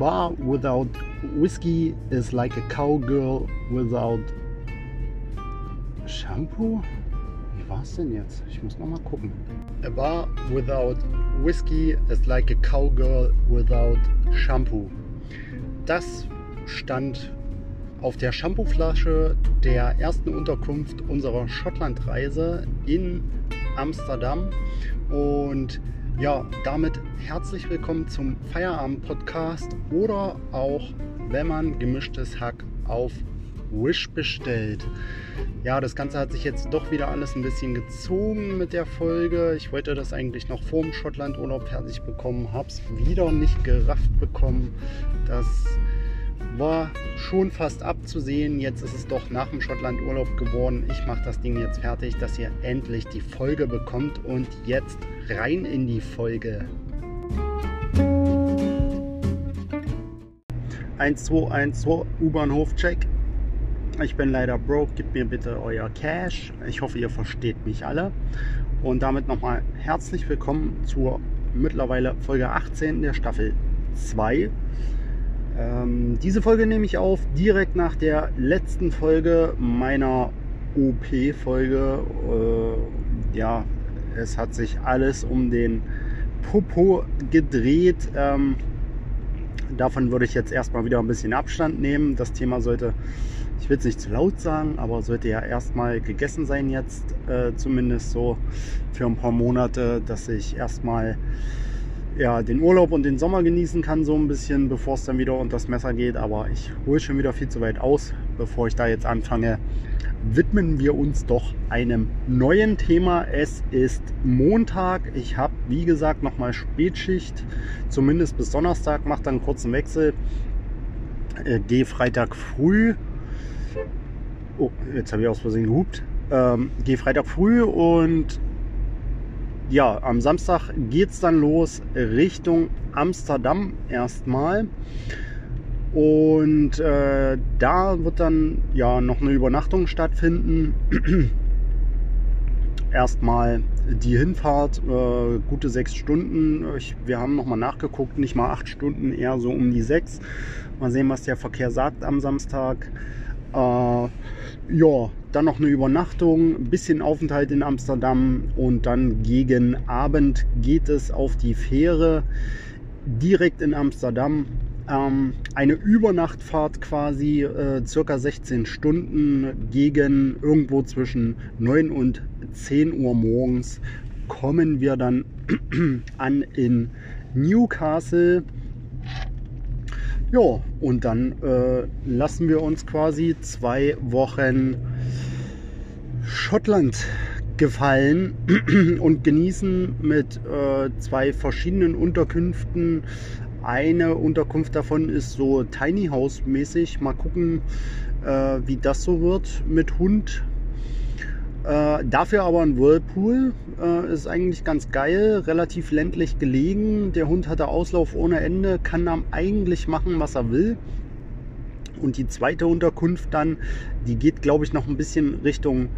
bar without whiskey is like a cowgirl without shampoo. Wie war's denn jetzt? Ich muss noch mal gucken. A bar without whiskey is like a cowgirl without shampoo. Das stand auf der Shampooflasche der ersten Unterkunft unserer Schottlandreise in Amsterdam. Und ja, damit herzlich willkommen zum Feierabend-Podcast oder auch, wenn man gemischtes Hack auf Wish bestellt. Ja, das Ganze hat sich jetzt doch wieder alles ein bisschen gezogen mit der Folge. Ich wollte das eigentlich noch vor dem Schottlandurlaub fertig bekommen, habe es wieder nicht gerafft bekommen. Das war schon fast abzusehen. Jetzt ist es doch nach dem Schottlandurlaub geworden. Ich mache das Ding jetzt fertig, dass ihr endlich die Folge bekommt. Und jetzt rein in die Folge. 1212 U-Bahnhof-Check. Ich bin leider broke. Gebt mir bitte euer Cash. Ich hoffe, ihr versteht mich alle. Und damit nochmal herzlich willkommen zur mittlerweile Folge 18 der Staffel 2. Ähm, diese Folge nehme ich auf direkt nach der letzten Folge meiner OP-Folge. Äh, ja, es hat sich alles um den Popo gedreht. Ähm, davon würde ich jetzt erstmal wieder ein bisschen Abstand nehmen. Das Thema sollte, ich will es nicht zu laut sagen, aber sollte ja erstmal gegessen sein jetzt, äh, zumindest so für ein paar Monate, dass ich erstmal ja, den Urlaub und den Sommer genießen kann, so ein bisschen, bevor es dann wieder unter das Messer geht. Aber ich hole schon wieder viel zu weit aus, bevor ich da jetzt anfange. Widmen wir uns doch einem neuen Thema. Es ist Montag. Ich habe, wie gesagt, nochmal Spätschicht. Zumindest bis Donnerstag macht dann einen kurzen Wechsel. Äh, gehe Freitag früh. Oh, jetzt habe ich aus Versehen gehupt. Ähm, gehe Freitag früh und ja, am Samstag geht es dann los Richtung Amsterdam erstmal. Und äh, da wird dann ja noch eine Übernachtung stattfinden. erstmal die Hinfahrt, äh, gute sechs Stunden. Ich, wir haben nochmal nachgeguckt, nicht mal acht Stunden, eher so um die sechs. Mal sehen, was der Verkehr sagt am Samstag. Äh, ja, dann noch eine Übernachtung, ein bisschen Aufenthalt in Amsterdam und dann gegen Abend geht es auf die Fähre direkt in Amsterdam. Ähm, eine Übernachtfahrt quasi, äh, circa 16 Stunden gegen irgendwo zwischen 9 und 10 Uhr morgens kommen wir dann an in Newcastle. Ja, und dann äh, lassen wir uns quasi zwei Wochen Schottland gefallen und genießen mit äh, zwei verschiedenen Unterkünften. Eine Unterkunft davon ist so Tiny House mäßig. Mal gucken, äh, wie das so wird mit Hund. Äh, dafür aber ein Whirlpool. Äh, ist eigentlich ganz geil, relativ ländlich gelegen. Der Hund hatte Auslauf ohne Ende, kann dann eigentlich machen, was er will. Und die zweite Unterkunft dann, die geht, glaube ich, noch ein bisschen Richtung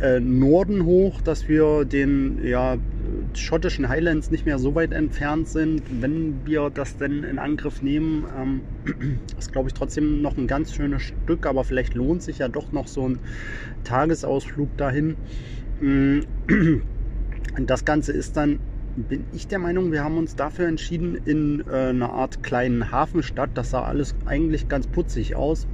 äh, Norden hoch, dass wir den ja, schottischen Highlands nicht mehr so weit entfernt sind. Wenn wir das denn in Angriff nehmen, ähm, ist, glaube ich, trotzdem noch ein ganz schönes Stück, aber vielleicht lohnt sich ja doch noch so ein Tagesausflug dahin. Mm. Das Ganze ist dann bin ich der Meinung, wir haben uns dafür entschieden, in äh, einer Art kleinen Hafenstadt, das sah alles eigentlich ganz putzig aus.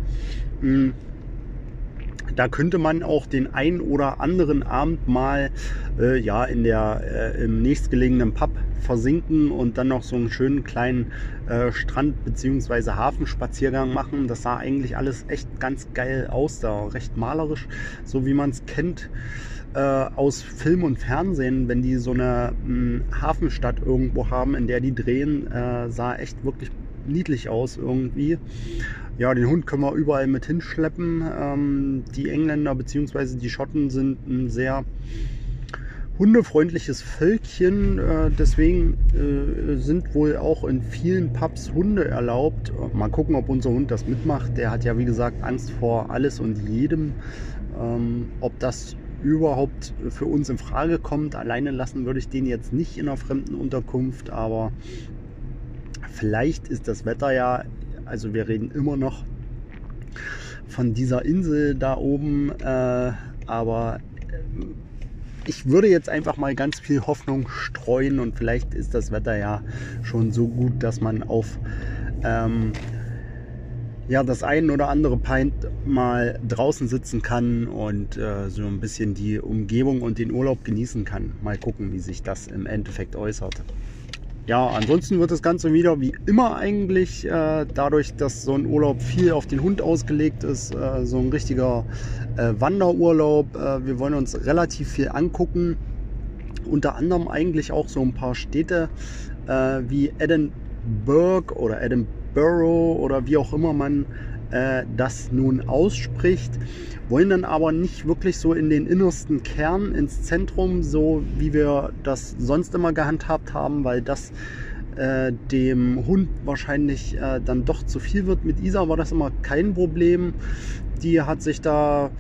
Da könnte man auch den ein oder anderen Abend mal äh, ja, in der, äh, im nächstgelegenen Pub versinken und dann noch so einen schönen kleinen äh, Strand- bzw. Hafenspaziergang machen. Das sah eigentlich alles echt ganz geil aus, da recht malerisch, so wie man es kennt äh, aus Film und Fernsehen, wenn die so eine mh, hm, Hafenstadt irgendwo haben, in der die drehen, äh, sah echt wirklich niedlich aus irgendwie. Ja, den Hund können wir überall mit hinschleppen. Ähm, die Engländer bzw. die Schotten sind ein sehr hundefreundliches Völkchen. Äh, deswegen äh, sind wohl auch in vielen Pubs Hunde erlaubt. Mal gucken, ob unser Hund das mitmacht. Der hat ja, wie gesagt, Angst vor alles und jedem. Ähm, ob das überhaupt für uns in Frage kommt. Alleine lassen würde ich den jetzt nicht in einer fremden Unterkunft, aber vielleicht ist das Wetter ja, also wir reden immer noch von dieser Insel da oben, äh, aber äh, ich würde jetzt einfach mal ganz viel Hoffnung streuen und vielleicht ist das Wetter ja schon so gut, dass man auf ähm, ja, das ein oder andere Pint mal draußen sitzen kann und äh, so ein bisschen die Umgebung und den Urlaub genießen kann. Mal gucken, wie sich das im Endeffekt äußert. Ja, ansonsten wird das Ganze wieder wie immer eigentlich, äh, dadurch, dass so ein Urlaub viel auf den Hund ausgelegt ist, äh, so ein richtiger äh, Wanderurlaub. Äh, wir wollen uns relativ viel angucken, unter anderem eigentlich auch so ein paar Städte äh, wie Edinburgh oder Edinburgh oder wie auch immer man äh, das nun ausspricht, wollen dann aber nicht wirklich so in den innersten Kern, ins Zentrum, so wie wir das sonst immer gehandhabt haben, weil das äh, dem Hund wahrscheinlich äh, dann doch zu viel wird. Mit Isa war das immer kein Problem. Die hat sich da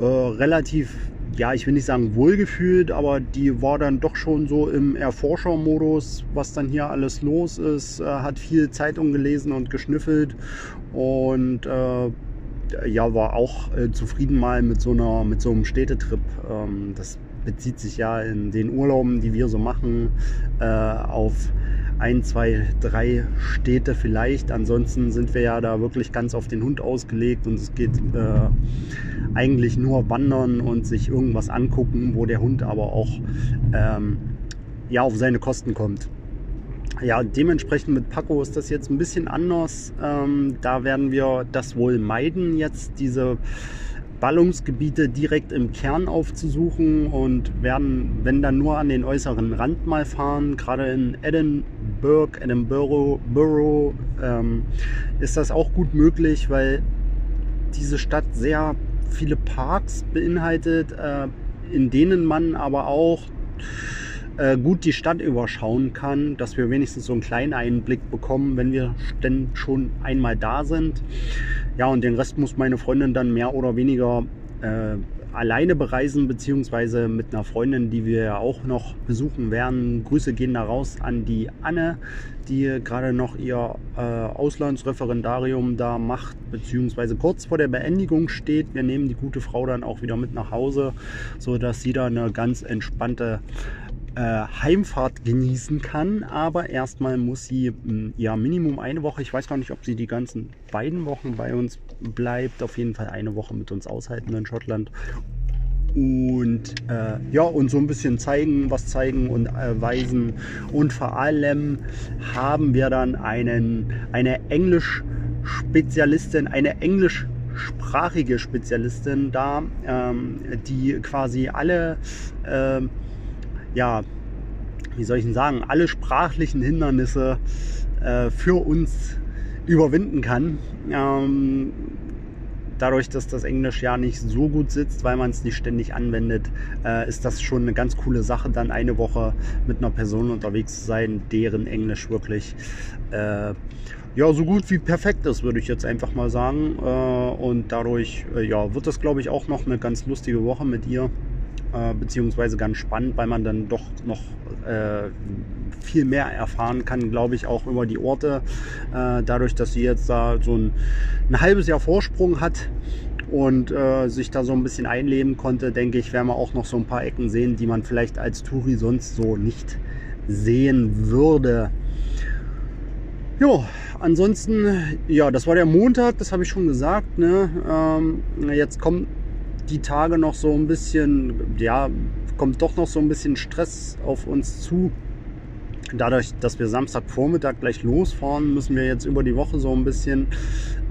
äh, relativ ja, ich will nicht sagen wohlgefühlt, aber die war dann doch schon so im Erforschermodus, was dann hier alles los ist, äh, hat viel Zeitung gelesen und geschnüffelt und äh, ja, war auch äh, zufrieden mal mit so einer, mit so einem Städtetrip. Ähm, das bezieht sich ja in den Urlauben, die wir so machen, äh, auf ein, zwei, drei Städte vielleicht. Ansonsten sind wir ja da wirklich ganz auf den Hund ausgelegt und es geht äh, eigentlich nur wandern und sich irgendwas angucken, wo der Hund aber auch ähm, ja, auf seine Kosten kommt. Ja, dementsprechend mit Paco ist das jetzt ein bisschen anders. Ähm, da werden wir das wohl meiden, jetzt diese Ballungsgebiete direkt im Kern aufzusuchen und werden, wenn dann nur an den äußeren Rand mal fahren. Gerade in Edinburgh, Edinburgh Borough, ähm, ist das auch gut möglich, weil diese Stadt sehr viele Parks beinhaltet, äh, in denen man aber auch äh, gut die Stadt überschauen kann, dass wir wenigstens so einen kleinen Einblick bekommen, wenn wir denn schon einmal da sind. Ja, und den Rest muss meine Freundin dann mehr oder weniger äh, alleine bereisen, beziehungsweise mit einer Freundin, die wir ja auch noch besuchen werden. Grüße gehen da raus an die Anne, die gerade noch ihr äh, Auslandsreferendarium da macht, beziehungsweise kurz vor der Beendigung steht. Wir nehmen die gute Frau dann auch wieder mit nach Hause, sodass sie da eine ganz entspannte äh, Heimfahrt genießen kann. Aber erstmal muss sie hm, ja Minimum eine Woche, ich weiß gar nicht, ob sie die ganzen beiden Wochen bei uns bleibt, auf jeden Fall eine Woche mit uns aushalten in Schottland. Und äh, ja, und so ein bisschen zeigen, was zeigen und äh, weisen. Und vor allem haben wir dann einen, eine Englisch-Spezialistin, eine Englisch- sprachige Spezialistin da, ähm, die quasi alle äh, ja, wie soll ich denn sagen, alle sprachlichen Hindernisse äh, für uns überwinden kann. Ähm, dadurch, dass das Englisch ja nicht so gut sitzt, weil man es nicht ständig anwendet, äh, ist das schon eine ganz coole Sache, dann eine Woche mit einer Person unterwegs zu sein, deren Englisch wirklich äh, ja, so gut wie perfekt ist, würde ich jetzt einfach mal sagen. Äh, und dadurch äh, ja, wird das, glaube ich, auch noch eine ganz lustige Woche mit ihr äh, beziehungsweise ganz spannend, weil man dann doch noch äh, viel mehr erfahren kann, glaube ich, auch über die Orte. Äh, dadurch, dass sie jetzt da so ein, ein halbes Jahr Vorsprung hat und äh, sich da so ein bisschen einleben konnte, denke ich, werden wir auch noch so ein paar Ecken sehen, die man vielleicht als Touri sonst so nicht sehen würde. Ja, ansonsten, ja, das war der Montag, das habe ich schon gesagt. Ne? Ähm, jetzt kommt die Tage noch so ein bisschen, ja, kommt doch noch so ein bisschen Stress auf uns zu. Dadurch, dass wir Samstagvormittag gleich losfahren, müssen wir jetzt über die Woche so ein bisschen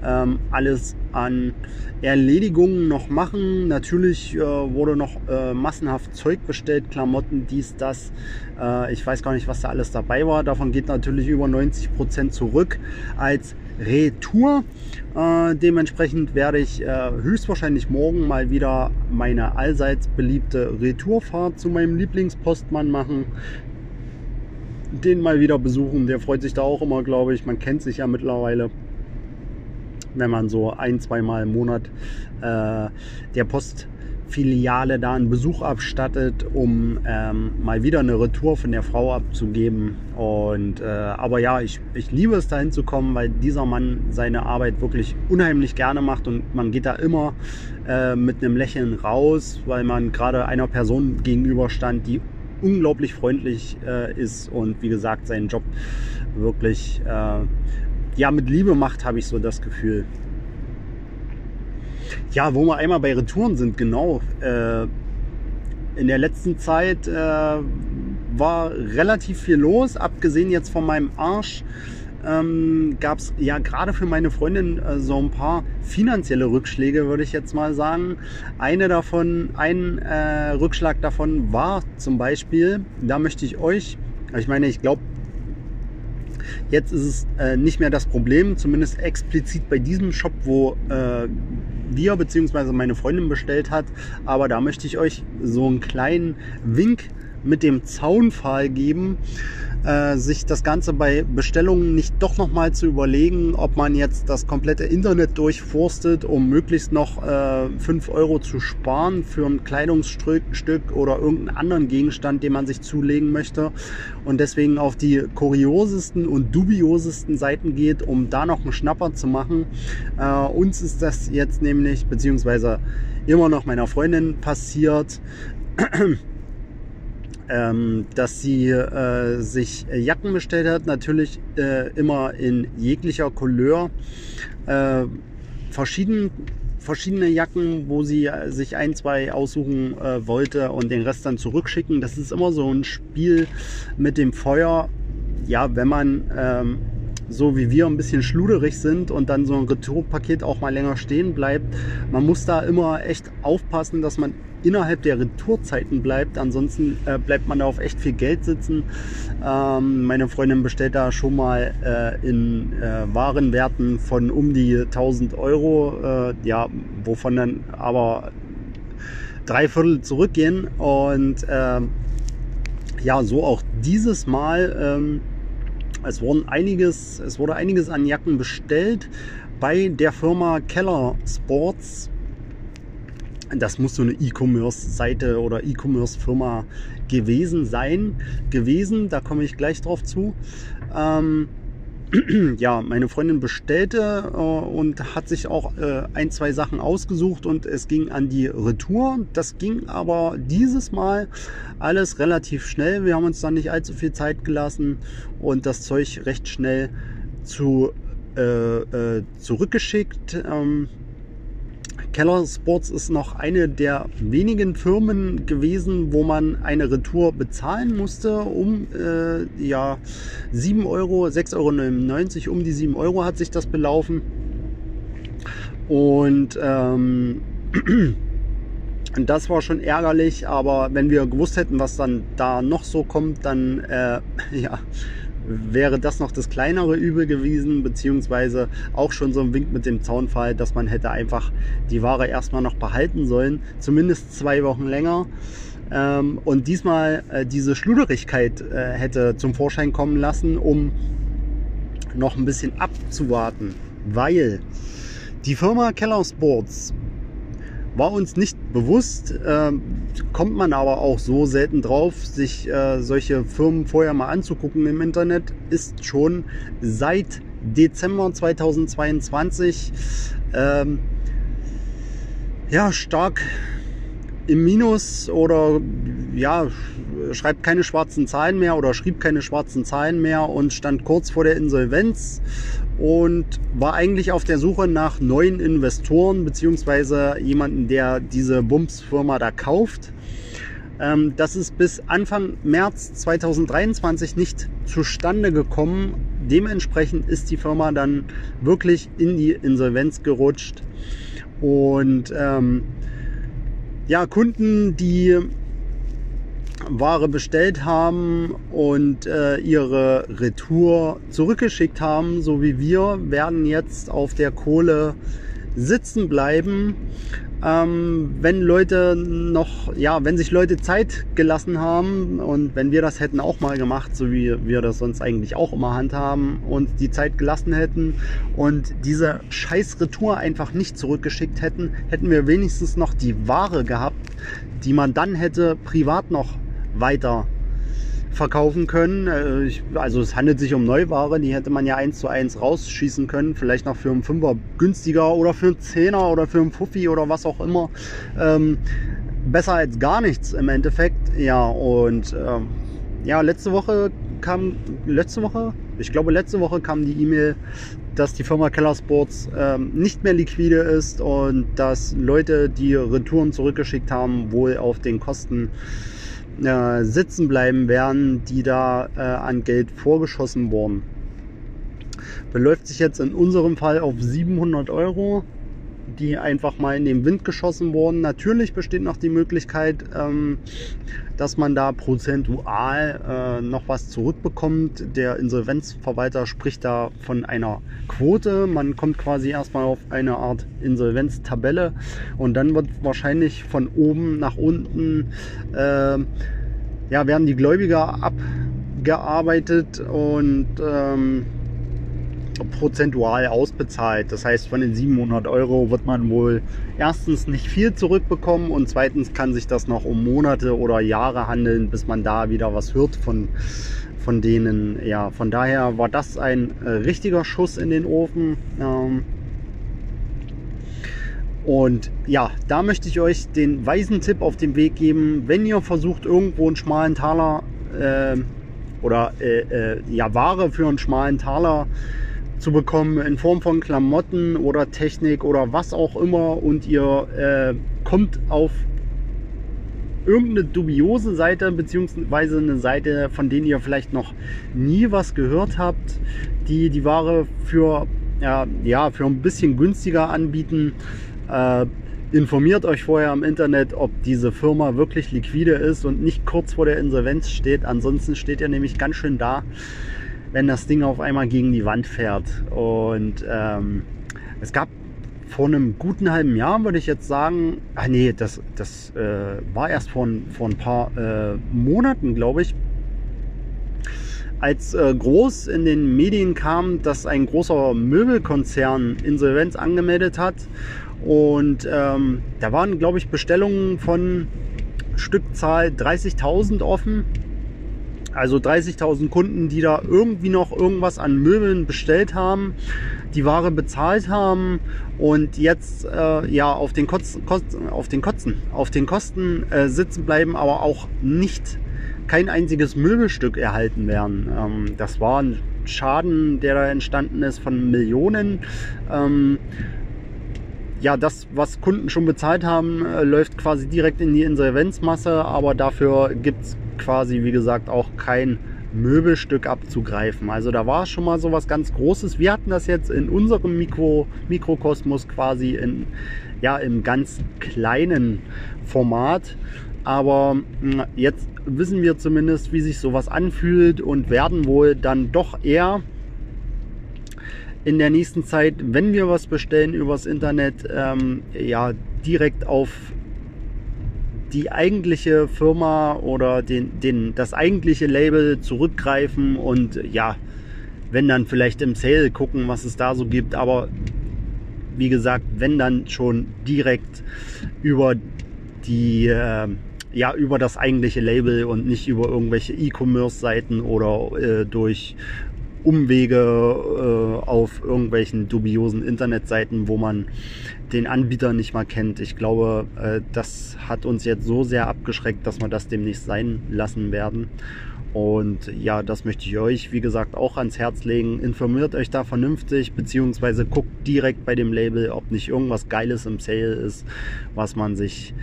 ähm, alles an Erledigungen noch machen. Natürlich äh, wurde noch äh, massenhaft Zeug bestellt, Klamotten, dies, das. Äh, ich weiß gar nicht, was da alles dabei war. Davon geht natürlich über 90 Prozent zurück als Retour. Äh, dementsprechend werde ich äh, höchstwahrscheinlich morgen mal wieder meine allseits beliebte Retourfahrt zu meinem Lieblingspostmann machen. Den mal wieder besuchen. Der freut sich da auch immer, glaube ich. Man kennt sich ja mittlerweile wenn man so ein, zweimal im Monat äh, der Post Filiale da einen Besuch abstattet, um ähm, mal wieder eine Retour von der Frau abzugeben. Und äh, aber ja, ich, ich liebe es dahin zu kommen, weil dieser Mann seine Arbeit wirklich unheimlich gerne macht und man geht da immer äh, mit einem Lächeln raus, weil man gerade einer Person gegenüberstand, die unglaublich freundlich äh, ist und wie gesagt seinen Job wirklich äh, ja mit Liebe macht, habe ich so das Gefühl. Ja, wo wir einmal bei Retouren sind, genau. Äh, in der letzten Zeit äh, war relativ viel los, abgesehen jetzt von meinem Arsch. Ähm, gab es ja gerade für meine Freundin äh, so ein paar finanzielle Rückschläge, würde ich jetzt mal sagen. Eine davon, ein äh, Rückschlag davon war zum Beispiel, da möchte ich euch, ich meine, ich glaube, Jetzt ist es äh, nicht mehr das Problem, zumindest explizit bei diesem Shop, wo äh, wir bzw. meine Freundin bestellt hat. Aber da möchte ich euch so einen kleinen Wink mit dem Zaunpfahl geben, äh, sich das Ganze bei Bestellungen nicht doch nochmal zu überlegen, ob man jetzt das komplette Internet durchforstet, um möglichst noch äh, 5 Euro zu sparen für ein Kleidungsstück oder irgendeinen anderen Gegenstand, den man sich zulegen möchte und deswegen auf die kuriosesten und dubiosesten Seiten geht, um da noch einen Schnapper zu machen. Äh, uns ist das jetzt nämlich, beziehungsweise immer noch meiner Freundin passiert, ähm, dass sie äh, sich Jacken bestellt hat, natürlich äh, immer in jeglicher Couleur. Äh, verschieden, verschiedene Jacken, wo sie äh, sich ein, zwei aussuchen äh, wollte und den Rest dann zurückschicken. Das ist immer so ein Spiel mit dem Feuer. Ja, wenn man ähm, so wie wir ein bisschen schluderig sind und dann so ein Retourpaket auch mal länger stehen bleibt. Man muss da immer echt aufpassen, dass man innerhalb der Retourzeiten bleibt. Ansonsten äh, bleibt man da auf echt viel Geld sitzen. Ähm, meine Freundin bestellt da schon mal äh, in äh, Warenwerten von um die 1000 Euro, äh, ja, wovon dann aber drei Viertel zurückgehen. Und ähm, ja, so auch dieses Mal. Ähm, es, wurden einiges, es wurde einiges an Jacken bestellt bei der Firma Keller Sports. Das muss so eine E-Commerce-Seite oder E-Commerce-Firma gewesen sein. Gewesen, da komme ich gleich drauf zu. Ähm, ja, meine Freundin bestellte äh, und hat sich auch äh, ein, zwei Sachen ausgesucht und es ging an die Retour. Das ging aber dieses Mal alles relativ schnell. Wir haben uns dann nicht allzu viel Zeit gelassen und das Zeug recht schnell zu, äh, äh zurückgeschickt. Ähm, Keller Sports ist noch eine der wenigen Firmen gewesen, wo man eine Retour bezahlen musste. Um äh, ja 7 Euro, 6,99 Euro, um die 7 Euro hat sich das belaufen. Und ähm, das war schon ärgerlich, aber wenn wir gewusst hätten, was dann da noch so kommt, dann äh, ja, wäre das noch das kleinere Übel gewesen, beziehungsweise auch schon so ein Wink mit dem Zaunfall, dass man hätte einfach die Ware erstmal noch behalten sollen, zumindest zwei Wochen länger. Ähm, und diesmal äh, diese Schluderigkeit äh, hätte zum Vorschein kommen lassen, um noch ein bisschen abzuwarten, weil die Firma Keller Sports war uns nicht bewusst, äh, kommt man aber auch so selten drauf, sich äh, solche Firmen vorher mal anzugucken im Internet, ist schon seit Dezember 2022 ähm, ja, stark im Minus oder ja, schreibt keine schwarzen Zahlen mehr oder schrieb keine schwarzen Zahlen mehr und stand kurz vor der Insolvenz und war eigentlich auf der Suche nach neuen Investoren beziehungsweise jemanden, der diese Bums-Firma da kauft. Ähm, das ist bis Anfang März 2023 nicht zustande gekommen. Dementsprechend ist die Firma dann wirklich in die Insolvenz gerutscht und ähm, ja, Kunden, die Ware bestellt haben und äh, ihre Retour zurückgeschickt haben, so wie wir, werden jetzt auf der Kohle sitzen bleiben. Ähm, wenn Leute noch, ja, wenn sich Leute Zeit gelassen haben und wenn wir das hätten auch mal gemacht, so wie wir das sonst eigentlich auch immer handhaben und die Zeit gelassen hätten und diese scheiß Retour einfach nicht zurückgeschickt hätten, hätten wir wenigstens noch die Ware gehabt, die man dann hätte privat noch weiter verkaufen können. Äh, also es handelt sich um Neuware, die hätte man ja eins zu eins rausschießen können, vielleicht noch für einen Fünfer günstiger oder für einen Zehner oder für einen Fuffi oder was auch immer. Ähm, besser als gar nichts im Endeffekt. Ja, und ähm, ja, letzte Woche kam, letzte Woche, ich glaube letzte Woche kam die E-Mail, dass die Firma Keller Sports ähm, nicht mehr liquide ist und dass Leute, die Retouren zurückgeschickt haben, wohl auf den Kosten äh, sitzen bleiben werden, die da äh, an Geld vorgeschossen wurden. Beläuft sich jetzt in unserem Fall auf 700 Euro, die einfach mal in den Wind geschossen wurden. Natürlich besteht noch die Möglichkeit, ähm, dass man da prozentual äh, noch was zurückbekommt. Der Insolvenzverwalter spricht da von einer Quote. Man kommt quasi erstmal auf eine Art Insolvenztabelle und dann wird wahrscheinlich von oben nach unten äh, ja, werden die Gläubiger abgearbeitet und ähm, prozentual ausbezahlt. Das heißt, von den 700 Euro wird man wohl erstens nicht viel zurückbekommen und zweitens kann sich das noch um Monate oder Jahre handeln, bis man da wieder was hört von, von denen. Ja, von daher war das ein äh, richtiger Schuss in den Ofen. Ähm, und ja, da möchte ich euch den weisen Tipp auf den Weg geben, wenn ihr versucht, irgendwo einen schmalen Taler äh, oder äh, äh, ja, Ware für einen schmalen Taler zu bekommen in Form von Klamotten oder Technik oder was auch immer und ihr äh, kommt auf irgendeine dubiose Seite beziehungsweise eine Seite, von denen ihr vielleicht noch nie was gehört habt, die die Ware für ja, ja für ein bisschen günstiger anbieten. Äh, informiert euch vorher im Internet, ob diese Firma wirklich liquide ist und nicht kurz vor der Insolvenz steht. Ansonsten steht ihr nämlich ganz schön da wenn das Ding auf einmal gegen die Wand fährt. Und ähm, es gab vor einem guten halben Jahr, würde ich jetzt sagen, ah nee, das, das äh, war erst vor, vor ein paar äh, Monaten, glaube ich, als äh, groß in den Medien kam, dass ein großer Möbelkonzern Insolvenz angemeldet hat. Und ähm, da waren, glaube ich, Bestellungen von Stückzahl 30.000 offen also 30.000 Kunden, die da irgendwie noch irgendwas an Möbeln bestellt haben, die Ware bezahlt haben und jetzt äh, ja auf den, Kotzen, auf den Kotzen, auf den Kosten äh, sitzen bleiben, aber auch nicht kein einziges Möbelstück erhalten werden. Ähm, das war ein Schaden, der da entstanden ist von Millionen. Ähm, ja, das, was Kunden schon bezahlt haben, äh, läuft quasi direkt in die Insolvenzmasse, aber dafür gibt es quasi, wie gesagt, auch kein Möbelstück abzugreifen. Also da war schon mal so was ganz Großes. Wir hatten das jetzt in unserem Mikro, Mikrokosmos quasi in, ja, im ganz kleinen Format. Aber hm, jetzt wissen wir zumindest, wie sich sowas anfühlt und werden wohl dann doch eher in der nächsten Zeit, wenn wir was bestellen übers Internet, ähm, ja, direkt auf die eigentliche Firma oder den, den, das eigentliche Label zurückgreifen und ja, wenn dann vielleicht im Sale gucken, was es da so gibt. Aber wie gesagt, wenn dann schon direkt über die, äh, ja, über das eigentliche Label und nicht über irgendwelche E-Commerce-Seiten oder äh, durch Umwege äh, auf irgendwelchen dubiosen Internetseiten, wo man den Anbieter nicht mal kennt. Ich glaube, äh, das hat uns jetzt so sehr abgeschreckt, dass wir das demnächst sein lassen werden. Und ja, das möchte ich euch, wie gesagt, auch ans Herz legen. Informiert euch da vernünftig, beziehungsweise guckt direkt bei dem Label, ob nicht irgendwas Geiles im Sale ist, was man sich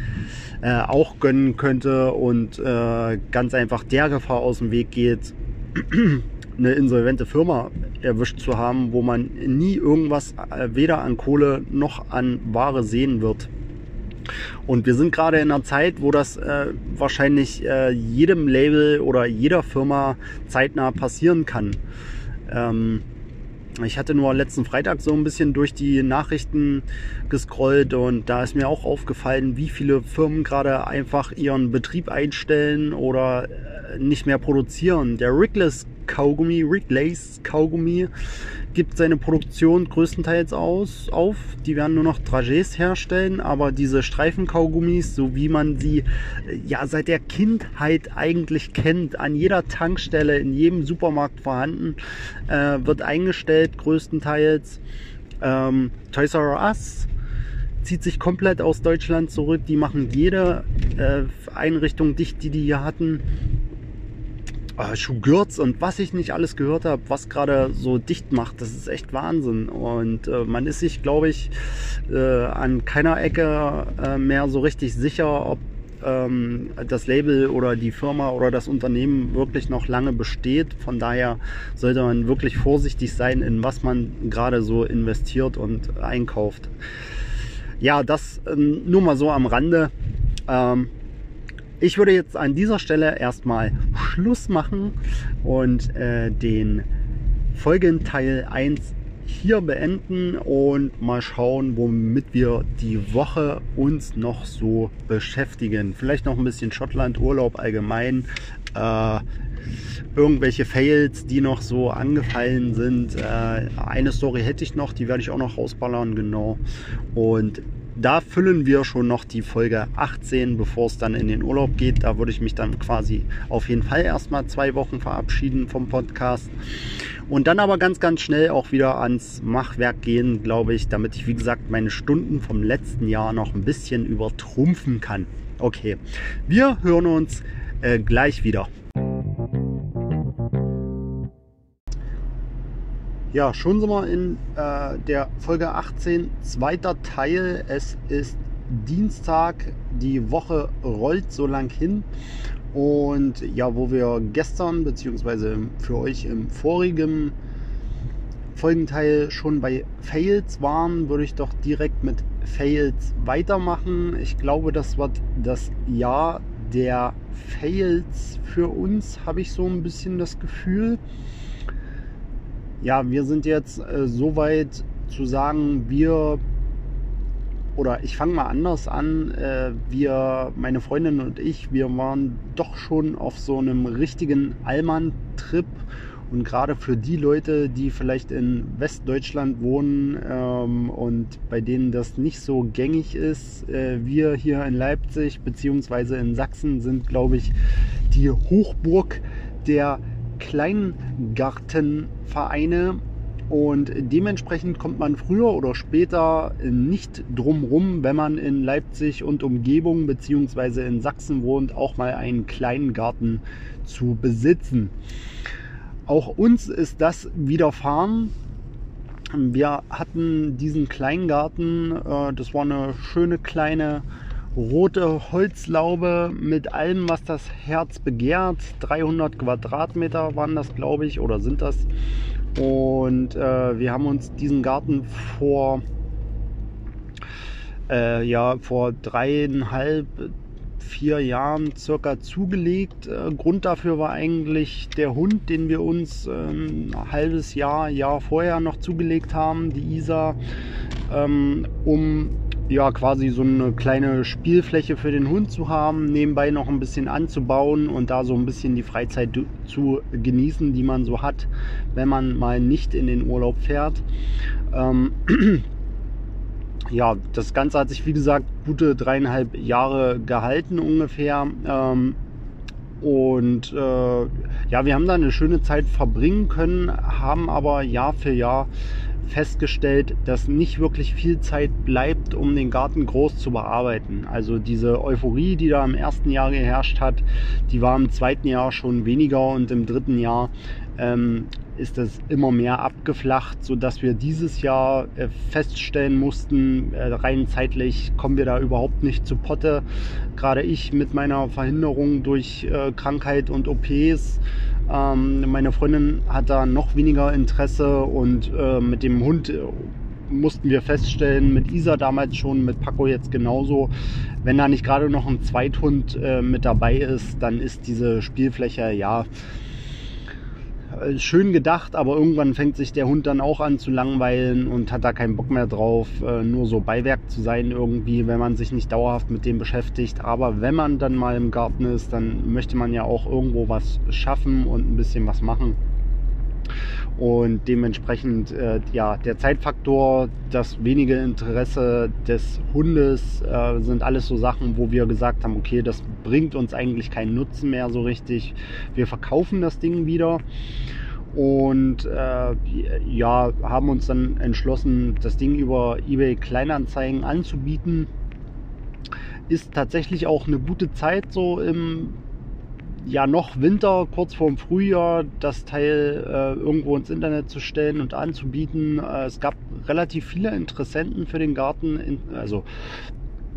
äh, auch gönnen könnte und äh, ganz einfach der Gefahr aus dem Weg geht, eine insolvente Firma erwischt zu haben, wo man nie irgendwas äh, weder an Kohle noch an Ware sehen wird. Und wir sind gerade in einer Zeit, wo das äh, wahrscheinlich äh, jedem Label oder jeder Firma zeitnah passieren kann. Ähm, Ich hatte nur letzten Freitag so ein bisschen durch die Nachrichten gescrollt und da ist mir auch aufgefallen, wie viele Firmen gerade einfach ihren Betrieb einstellen oder äh, nicht mehr produzieren. Der Rigless Kaugummi, Wrigley's Kaugummi, gibt seine Produktion größtenteils aus, auf. Die werden nur noch Dragés herstellen, aber diese Streifenkaugummis, so wie man sie äh, ja seit der Kindheit eigentlich kennt, an jeder Tankstelle, in jedem Supermarkt vorhanden, äh, wird eingestellt größtenteils. Ähm, Toys R Us zieht sich komplett aus Deutschland zurück. Die machen jede äh, Einrichtung dicht, die die hier hatten äh, Schuhgürz und was ich nicht alles gehört habe, was gerade so dicht macht, das ist echt Wahnsinn. Und äh, man ist sich, glaube ich, äh, an keiner Ecke äh, mehr so richtig sicher, ob ähm, das Label oder die Firma oder das Unternehmen wirklich noch lange besteht. Von daher sollte man wirklich vorsichtig sein, in was man gerade so investiert und einkauft. Ja, das ähm, nur mal so am Rande. Ähm, ich würde jetzt an dieser Stelle erstmal Schluss machen und äh, den Folgenteil 1 hier beenden und mal schauen, womit wir die Woche uns noch so beschäftigen. Vielleicht noch ein bisschen Schottland, Urlaub allgemein. Äh, irgendwelche Fails, die noch so angefallen sind. Äh, eine Story hätte ich noch, die werde ich auch noch rausballern, genau. Und da füllen wir schon noch die Folge 18, bevor es dann in den Urlaub geht. Da würde ich mich dann quasi auf jeden Fall erstmal zwei Wochen verabschieden vom Podcast. Und dann aber ganz, ganz schnell auch wieder ans Machwerk gehen, glaube ich, damit ich, wie gesagt, meine Stunden vom letzten Jahr noch ein bisschen übertrumpfen kann. Okay, wir hören uns äh, gleich wieder. Ja, schon sind wir in äh, der Folge 18, zweiter Teil. Es ist Dienstag, die Woche rollt so lang hin. Und ja, wo wir gestern, beziehungsweise für euch im vorigen Folgenteil schon bei Fails waren, würde ich doch direkt mit Fails weitermachen. Ich glaube, das wird das Jahr der Fails für uns, habe ich so ein bisschen das Gefühl ja, wir sind jetzt äh, so weit zu sagen, wir oder ich fange mal anders an. Äh, wir, meine Freundin und ich, wir waren doch schon auf so einem richtigen Allmann-Trip. Und gerade für die Leute, die vielleicht in Westdeutschland wohnen ähm, und bei denen das nicht so gängig ist, äh, wir hier in Leipzig bzw. in Sachsen sind, glaube ich, die Hochburg der Kleingartenvereine und dementsprechend kommt man früher oder später nicht drumrum, wenn man in Leipzig und Umgebung bzw. in Sachsen wohnt, auch mal einen kleinen Garten zu besitzen. Auch uns ist das widerfahren. Wir hatten diesen Kleingarten, äh, das war eine schöne kleine rote Holzlaube mit allem, was das Herz begehrt. 300 Quadratmeter waren das, glaube ich, oder sind das. Und äh, wir haben uns diesen Garten vor, äh, ja, vor dreieinhalb, vier Jahren circa zugelegt. Äh, Grund dafür war eigentlich der Hund, den wir uns ähm, ein halbes Jahr, Jahr vorher noch zugelegt haben, die Isa, ähm, um ja quasi so eine kleine Spielfläche für den Hund zu haben, nebenbei noch ein bisschen anzubauen und da so ein bisschen die Freizeit zu genießen, die man so hat, wenn man mal nicht in den Urlaub fährt. Ähm, ja, das Ganze hat sich wie gesagt gute dreieinhalb Jahre gehalten ungefähr. Ähm, und äh, ja, wir haben da eine schöne Zeit verbringen können, haben aber Jahr für Jahr festgestellt, dass nicht wirklich viel Zeit bleibt, um den Garten groß zu bearbeiten. Also diese Euphorie, die da im ersten Jahr geherrscht hat, die war im zweiten Jahr schon weniger und im dritten Jahr ähm, ist das immer mehr abgeflacht, sodass wir dieses Jahr äh, feststellen mussten, äh, rein zeitlich kommen wir da überhaupt nicht zu Potte. Gerade ich mit meiner Verhinderung durch äh, Krankheit und OPs ähm, meine Freundin hat da noch weniger Interesse und äh, mit dem Hund äh, mussten wir feststellen, mit Isa damals schon, mit Paco jetzt genauso, wenn da nicht gerade noch ein Zweithund äh, mit dabei ist, dann ist diese Spielfläche ja schön gedacht, aber irgendwann fängt sich der Hund dann auch an zu langweilen und hat da keinen Bock mehr drauf, äh, nur so Beiwerk zu sein irgendwie, wenn man sich nicht dauerhaft mit dem beschäftigt. Aber wenn man dann mal im Garten ist, dann möchte man ja auch irgendwo was schaffen und ein bisschen was machen. Und dementsprechend, äh, ja, der Zeitfaktor, das wenige Interesse des Hundes äh, sind alles so Sachen, wo wir gesagt haben, okay, das bringt uns eigentlich keinen Nutzen mehr so richtig. Wir verkaufen das Ding wieder und äh, ja, haben uns dann entschlossen, das Ding über eBay Kleinanzeigen anzubieten. Ist tatsächlich auch eine gute Zeit so im ja noch Winter, kurz vorm Frühjahr, das Teil äh, irgendwo ins Internet zu stellen und anzubieten. Äh, es gab relativ viele Interessenten für den Garten, in, also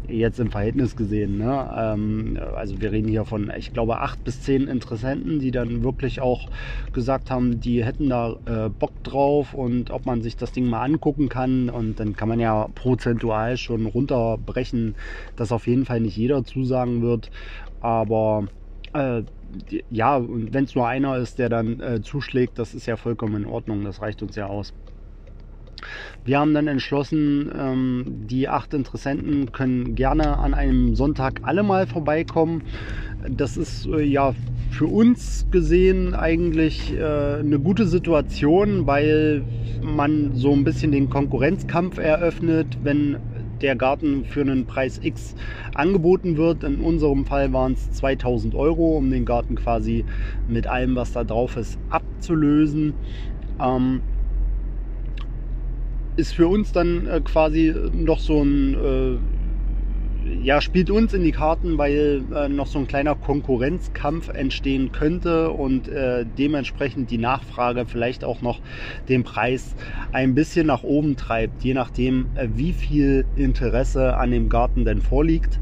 jetzt im Verhältnis gesehen. Ne? Ähm, also wir reden hier von, ich glaube, acht bis zehn Interessenten, die dann wirklich auch gesagt haben, die hätten da äh, Bock drauf und ob man sich das Ding mal angucken kann. Und dann kann man ja prozentual schon runterbrechen, dass auf jeden Fall nicht jeder zusagen wird. Aber äh, ja, und wenn es nur einer ist, der dann äh, zuschlägt, das ist ja vollkommen in Ordnung. Das reicht uns ja aus. Wir haben dann entschlossen, ähm, die acht Interessenten können gerne an einem Sonntag alle mal vorbeikommen. Das ist äh, ja für uns gesehen eigentlich äh, eine gute Situation, weil man so ein bisschen den Konkurrenzkampf eröffnet, wenn der Garten für einen Preis X angeboten wird. In unserem Fall waren es 2000 Euro, um den Garten quasi mit allem, was da drauf ist, abzulösen. Ähm, ist für uns dann äh, quasi noch so ein äh, ja, spielt uns in die Karten, weil äh, noch so ein kleiner Konkurrenzkampf entstehen könnte und äh, dementsprechend die Nachfrage vielleicht auch noch den Preis ein bisschen nach oben treibt, je nachdem, äh, wie viel Interesse an dem Garten denn vorliegt.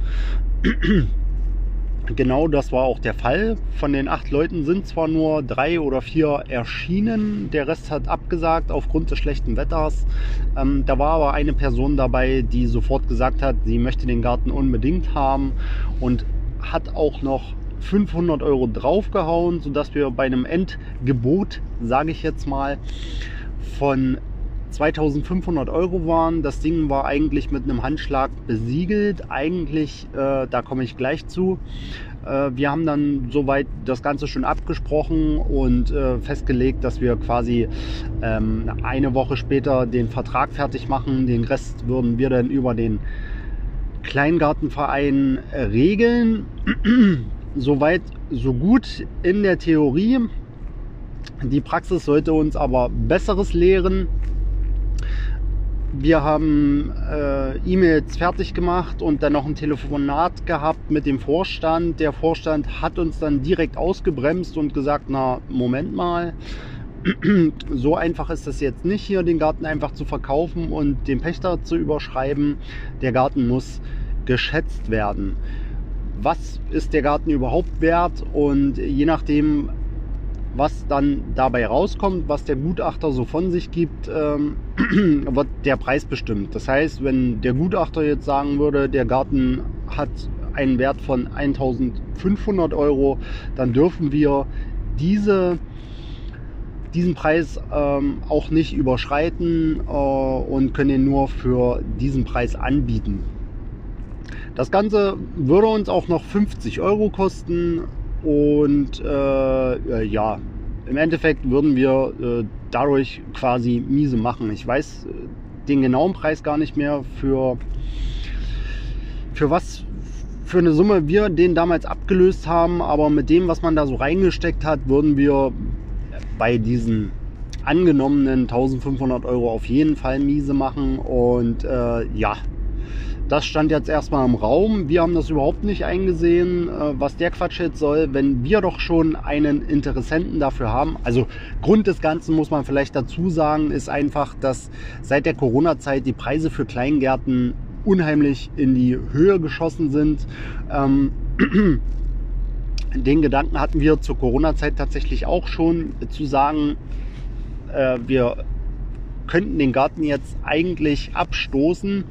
Genau das war auch der Fall. Von den acht Leuten sind zwar nur drei oder vier erschienen, der Rest hat abgesagt aufgrund des schlechten Wetters. Ähm, da war aber eine Person dabei, die sofort gesagt hat, sie möchte den Garten unbedingt haben und hat auch noch 500 Euro draufgehauen, sodass wir bei einem Endgebot, sage ich jetzt mal, von 2500 Euro waren. Das Ding war eigentlich mit einem Handschlag besiegelt. Eigentlich, äh, da komme ich gleich zu. Äh, wir haben dann soweit das Ganze schon abgesprochen und äh, festgelegt, dass wir quasi ähm, eine Woche später den Vertrag fertig machen. Den Rest würden wir dann über den Kleingartenverein regeln. Soweit, so gut in der Theorie. Die Praxis sollte uns aber Besseres lehren. Wir haben äh, E-Mails fertig gemacht und dann noch ein Telefonat gehabt mit dem Vorstand. Der Vorstand hat uns dann direkt ausgebremst und gesagt, na, Moment mal, so einfach ist das jetzt nicht hier, den Garten einfach zu verkaufen und den Pächter zu überschreiben. Der Garten muss geschätzt werden. Was ist der Garten überhaupt wert? Und je nachdem, was dann dabei rauskommt, was der Gutachter so von sich gibt, ähm, wird der Preis bestimmt. Das heißt, wenn der Gutachter jetzt sagen würde, der Garten hat einen Wert von 1500 Euro, dann dürfen wir diese, diesen Preis ähm, auch nicht überschreiten äh, und können ihn nur für diesen Preis anbieten. Das Ganze würde uns auch noch 50 Euro kosten und äh, ja, im Endeffekt würden wir äh, dadurch quasi miese machen. Ich weiß äh, den genauen Preis gar nicht mehr für, für was für eine Summe wir den damals abgelöst haben, aber mit dem, was man da so reingesteckt hat, würden wir bei diesen angenommenen 1500 Euro auf jeden Fall miese machen. Und äh, ja, das stand jetzt erstmal im Raum. Wir haben das überhaupt nicht eingesehen, äh, was der Quatsch jetzt soll, wenn wir doch schon einen Interessenten dafür haben. Also Grund des Ganzen muss man vielleicht dazu sagen, ist einfach, dass seit der Corona-Zeit die Preise für Kleingärten unheimlich in die Höhe geschossen sind. Ähm, den Gedanken hatten wir zur Corona-Zeit tatsächlich auch schon, zu sagen, äh, wir könnten den Garten jetzt eigentlich abstoßen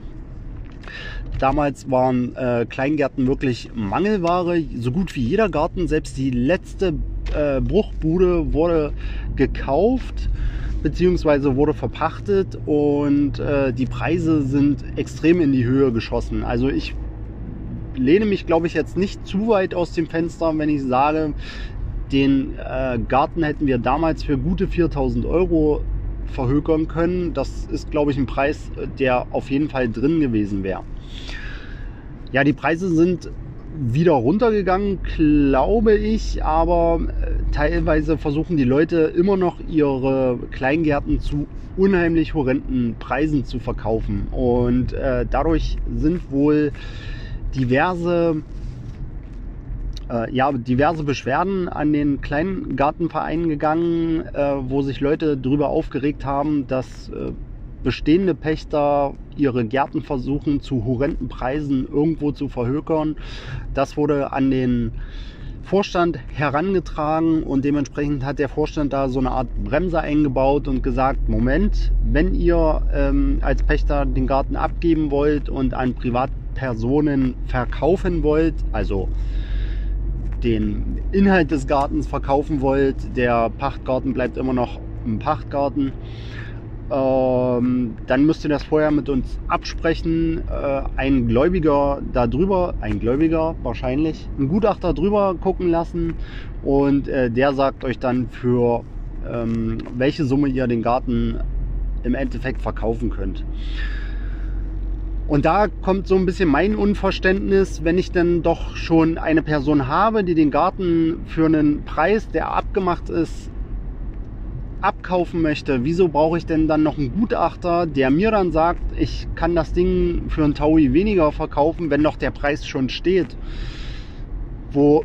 Damals waren äh, Kleingärten wirklich Mangelware. So gut wie jeder Garten, selbst die letzte äh, Bruchbude wurde gekauft beziehungsweise wurde verpachtet und äh, die Preise sind extrem in die Höhe geschossen. Also ich lehne mich, glaube ich, jetzt nicht zu weit aus dem Fenster, wenn ich sage, den äh, Garten hätten wir damals für gute 4000 Euro verhökern können. Das ist, glaube ich, ein Preis, der auf jeden Fall drin gewesen wäre. Ja, die Preise sind wieder runtergegangen, glaube ich, aber äh, teilweise versuchen die Leute immer noch ihre Kleingärten zu unheimlich horrenden Preisen zu verkaufen. Und äh, dadurch sind wohl diverse äh, ja, diverse Beschwerden an den Kleingartenverein gegangen, äh, wo sich Leute darüber aufgeregt haben, dass äh, bestehende Pächter ihre Gärten versuchen zu horrenden Preisen irgendwo zu verhökern. Das wurde an den Vorstand herangetragen und dementsprechend hat der Vorstand da so eine Art Bremse eingebaut und gesagt, Moment, wenn ihr ähm, als Pächter den Garten abgeben wollt und an Privatpersonen verkaufen wollt, also den Inhalt des Gartens verkaufen wollt, der Pachtgarten bleibt immer noch ein Pachtgarten, ähm, dann müsst ihr das vorher mit uns absprechen. Äh, ein Gläubiger darüber, ein Gläubiger wahrscheinlich, ein Gutachter drüber gucken lassen und äh, der sagt euch dann für ähm, welche Summe ihr den Garten im Endeffekt verkaufen könnt. Und da kommt so ein bisschen mein Unverständnis, wenn ich dann doch schon eine Person habe, die den Garten für einen Preis, der abgemacht ist, abkaufen möchte. Wieso brauche ich denn dann noch einen Gutachter, der mir dann sagt, ich kann das Ding für einen Taui weniger verkaufen, wenn noch der Preis schon steht? Wo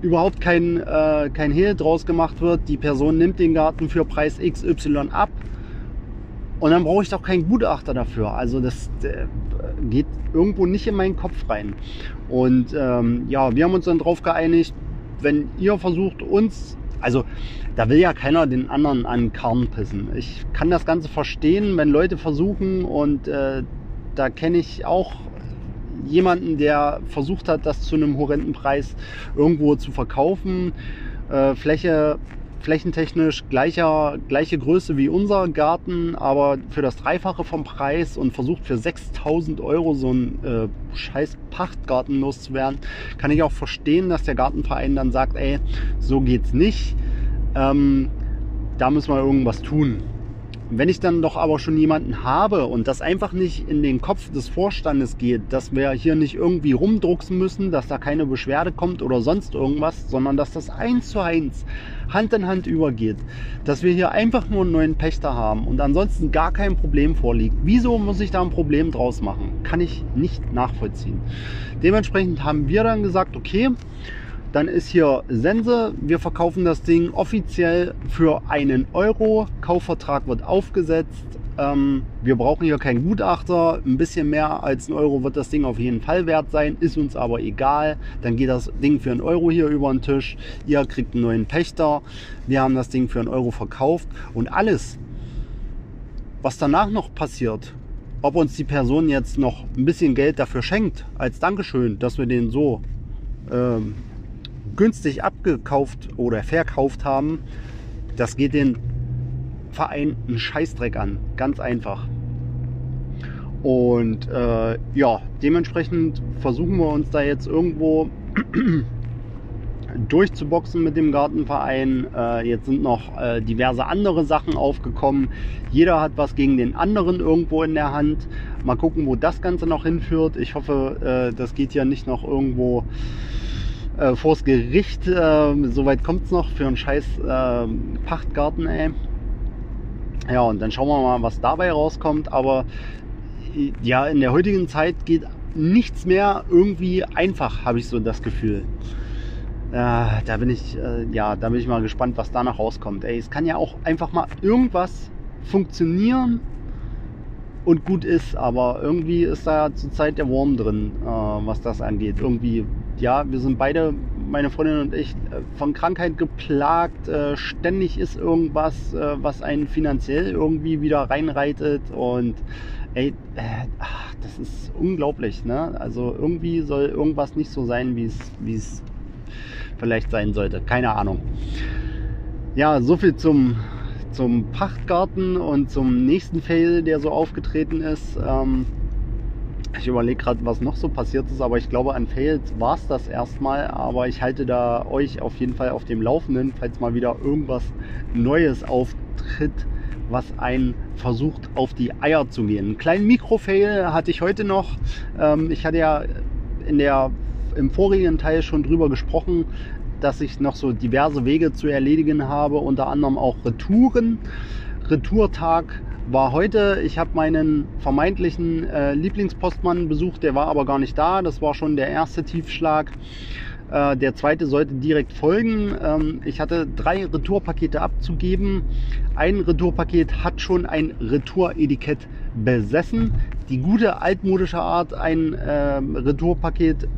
überhaupt kein, äh, kein Hehl draus gemacht wird. Die Person nimmt den Garten für Preis XY ab und dann brauche ich doch keinen Gutachter dafür. Also das äh, geht irgendwo nicht in meinen Kopf rein. Und ähm, ja, wir haben uns dann darauf geeinigt, wenn ihr versucht uns, also da will ja keiner den anderen an den Karren pissen. Ich kann das Ganze verstehen, wenn Leute versuchen und äh, da kenne ich auch jemanden, der versucht hat, das zu einem horrenden Preis irgendwo zu verkaufen. Äh, Fläche flächentechnisch gleicher, gleiche Größe wie unser Garten, aber für das Dreifache vom Preis und versucht für 6000 Euro so einen äh, scheiß Pachtgarten loszuwerden, kann ich auch verstehen, dass der Gartenverein dann sagt, ey, so geht's nicht. Ähm, da müssen wir irgendwas tun. Wenn ich dann doch aber schon jemanden habe und das einfach nicht in den Kopf des Vorstandes geht, dass wir hier nicht irgendwie rumdrucksen müssen, dass da keine Beschwerde kommt oder sonst irgendwas, sondern dass das eins zu eins Hand in Hand übergeht, dass wir hier einfach nur einen neuen Pächter haben und ansonsten gar kein Problem vorliegt. Wieso muss ich da ein Problem draus machen? Kann ich nicht nachvollziehen. Dementsprechend haben wir dann gesagt, okay, dann ist hier Sense. Wir verkaufen das Ding offiziell für einen Euro. Kaufvertrag wird aufgesetzt. Ähm, wir brauchen hier keinen Gutachter. Ein bisschen mehr als ein Euro wird das Ding auf jeden Fall wert sein. Ist uns aber egal. Dann geht das Ding für einen Euro hier über den Tisch. Ihr kriegt einen neuen Pächter. Wir haben das Ding für einen Euro verkauft. Und alles, was danach noch passiert, ob uns die Person jetzt noch ein bisschen Geld dafür schenkt, als Dankeschön, dass wir den so ähm, günstig abgekauft oder verkauft haben, das geht den Verein einen Scheißdreck an. Ganz einfach. Und äh, ja, dementsprechend versuchen wir uns da jetzt irgendwo durchzuboxen mit dem Gartenverein. Äh, jetzt sind noch äh, diverse andere Sachen aufgekommen. Jeder hat was gegen den anderen irgendwo in der Hand. Mal gucken, wo das Ganze noch hinführt. Ich hoffe, äh, das geht ja nicht noch irgendwo äh, vors Gericht. Äh, Soweit kommt es noch für einen scheiß äh, Pachtgarten, ey. Ja, und dann schauen wir mal, was dabei rauskommt. Aber ja, in der heutigen Zeit geht nichts mehr irgendwie einfach, habe ich so das Gefühl. Äh, da bin ich, äh, ja, da bin ich mal gespannt, was danach rauskommt. Ey, es kann ja auch einfach mal irgendwas funktionieren und gut ist, aber irgendwie ist da zurzeit der Wurm drin, äh, was das angeht. Irgendwie ja, wir sind beide, meine Freundin und ich, äh, von Krankheit geplagt. Äh, ständig ist irgendwas, äh, was einen finanziell irgendwie wieder reinreitet. Und ey, das ist unglaublich. Ne? Also irgendwie soll irgendwas nicht so sein, wie es vielleicht sein sollte. Keine Ahnung. Ja, so viel zum, zum Pachtgarten und zum nächsten Fail, der so aufgetreten ist. Ähm, ich überlege gerade, was noch so passiert ist, aber ich glaube, an Fails war es das erstmal. Aber ich halte da euch auf jeden Fall auf dem Laufenden, falls mal wieder irgendwas Neues auftritt, was einen versucht, auf die Eier zu gehen. Einen kleinen Mikrofail hatte ich heute noch. Ähm, ich hatte ja in der, im vorigen Teil schon drüber gesprochen, dass ich noch so diverse Wege zu erledigen habe, unter anderem auch Retouren. Retourtag war heute. Ich habe meinen vermeintlichen äh, Lieblingspostmann besucht, der war aber gar nicht da. Das war schon der erste Tiefschlag. Äh, der zweite sollte direkt folgen. Ähm, ich hatte drei Retourpakete abzugeben. Ein Retourpaket hat schon ein Retouretikett besessen. Die gute altmodische Art, ein äh, Retourpaket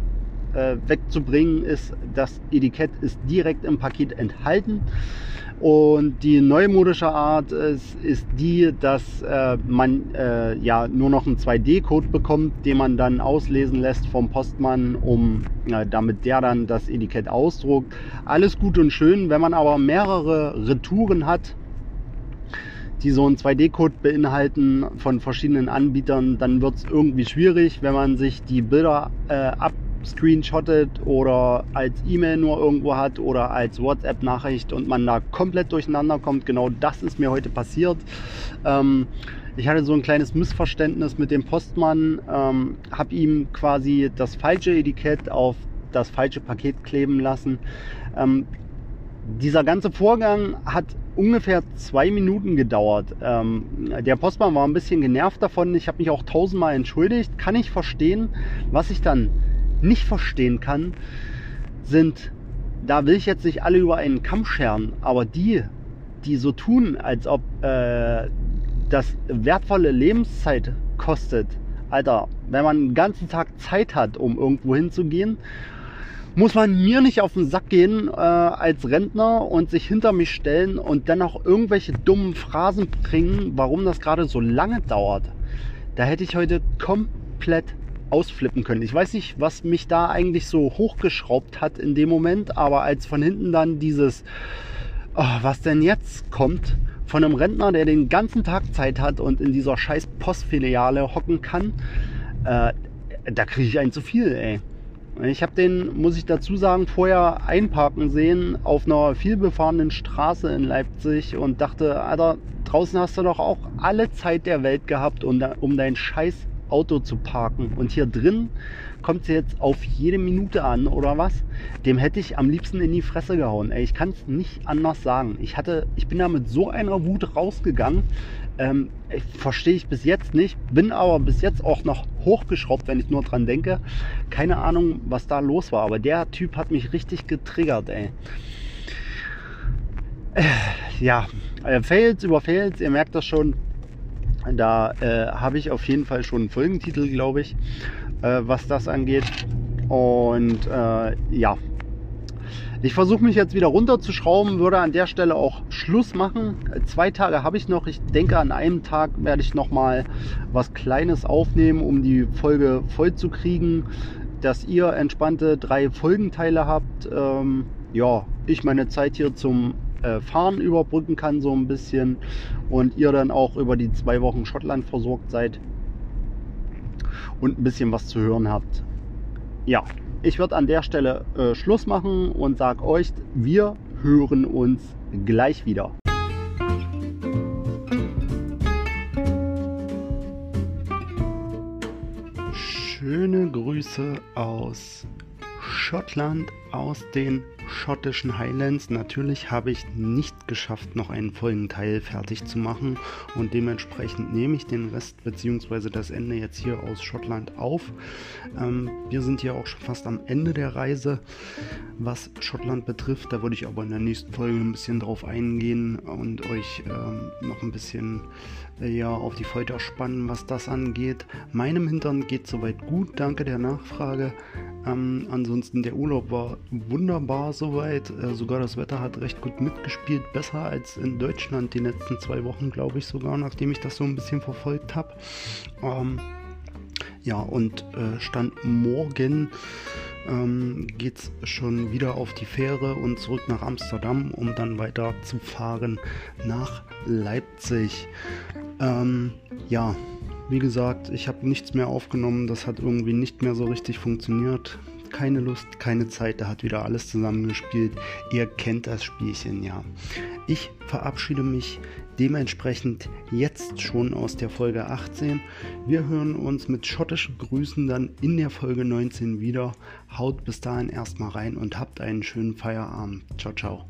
äh, wegzubringen, ist, das Etikett ist direkt im Paket enthalten. Und die neumodische Art ist, ist die, dass äh, man äh, ja nur noch einen 2D-Code bekommt, den man dann auslesen lässt vom Postmann, um äh, damit der dann das Etikett ausdruckt. Alles gut und schön. Wenn man aber mehrere Retouren hat, die so einen 2D-Code beinhalten von verschiedenen Anbietern, dann wird es irgendwie schwierig, wenn man sich die Bilder äh, ab screenshottet oder als E-Mail nur irgendwo hat oder als WhatsApp-Nachricht und man da komplett durcheinander kommt. Genau das ist mir heute passiert. Ähm, ich hatte so ein kleines Missverständnis mit dem Postmann, ähm, habe ihm quasi das falsche Etikett auf das falsche Paket kleben lassen. Ähm, dieser ganze Vorgang hat ungefähr zwei Minuten gedauert. Ähm, der Postmann war ein bisschen genervt davon. Ich habe mich auch tausendmal entschuldigt. Kann ich verstehen. Was ich dann nicht verstehen kann, sind, da will ich jetzt nicht alle über einen Kamm scheren, aber die, die so tun, als ob äh, das wertvolle Lebenszeit kostet. Alter, wenn man einen ganzen Tag Zeit hat, um irgendwo hinzugehen, muss man mir nicht auf den Sack gehen äh, als Rentner und sich hinter mich stellen und dann noch irgendwelche dummen Phrasen bringen, warum das gerade so lange dauert. Da hätte ich heute komplett ausflippen können. Ich weiß nicht, was mich da eigentlich so hochgeschraubt hat in dem Moment, aber als von hinten dann dieses, oh, was denn jetzt kommt, von einem Rentner, der den ganzen Tag Zeit hat und in dieser scheiß Postfiliale hocken kann, äh, da kriege ich einen zu viel, ey. Ich habe den, muss ich dazu sagen, vorher einparken sehen auf einer vielbefahrenen Straße in Leipzig und dachte, Alter, draußen hast du doch auch alle Zeit der Welt gehabt, um, um dein scheiß Auto zu parken. Und hier drin kommt es jetzt auf jede Minute an oder was? Dem hätte ich am liebsten in die Fresse gehauen. Ey, ich kann es nicht anders sagen. Ich hatte, ich bin da mit so einer Wut rausgegangen. Ähm, Verstehe ich bis jetzt nicht. Bin aber bis jetzt auch noch hochgeschraubt, wenn ich nur dran denke. Keine Ahnung, was da los war. Aber der Typ hat mich richtig getriggert, ey. Äh, ja, äh, Fails über Fails, ihr merkt das schon. Da äh, habe ich auf jeden Fall schon einen Folgentitel, glaube ich, äh, was das angeht. Und äh, ja, ich versuche mich jetzt wieder runterzuschrauben, würde an der Stelle auch Schluss machen. Zwei Tage habe ich noch. Ich denke, an einem Tag werde ich noch mal was Kleines aufnehmen, um die Folge voll zu kriegen, dass ihr entspannte drei Folgenteile habt. Ähm, ja, ich meine Zeit hier zum äh, Fahren überbrücken kann, so ein bisschen. Und ihr dann auch über die zwei Wochen Schottland versorgt seid und ein bisschen was zu hören habt. Ja, ich würde an der Stelle äh, Schluss machen und sage euch, wir hören uns gleich wieder. Schöne Grüße aus Schottland, aus den schottischen Highlands. Natürlich habe ich nicht geschafft, noch einen vollen Teil fertig zu machen und dementsprechend nehme ich den Rest bzw. das Ende jetzt hier aus Schottland auf. Ähm, wir sind hier auch schon fast am Ende der Reise, was Schottland betrifft. Da würde ich aber in der nächsten Folge ein bisschen drauf eingehen und euch ähm, noch ein bisschen äh, ja, auf die Folter spannen, was das angeht. Meinem Hintern geht soweit gut, danke der Nachfrage. Ähm, ansonsten der Urlaub wunderbar soweit. Äh, sogar das Wetter hat recht gut mitgespielt, besser als in Deutschland die letzten zwei Wochen, glaube ich sogar, nachdem ich das so ein bisschen verfolgt habe. Ähm, Ja, und äh, Stand morgen ähm, geht es schon wieder auf die Fähre und zurück nach Amsterdam, um dann weiter zu fahren nach Leipzig. Ähm, ja, wie gesagt, ich habe nichts mehr aufgenommen. Das hat irgendwie nicht mehr so richtig funktioniert keine Lust, keine Zeit, da hat wieder alles zusammengespielt. Ihr kennt das Spielchen ja. Ich verabschiede mich dementsprechend jetzt schon aus der Folge 18. Wir hören uns mit schottischen Grüßen dann in der Folge 19 wieder. Haut bis dahin erstmal rein und habt einen schönen Feierabend. Ciao, ciao.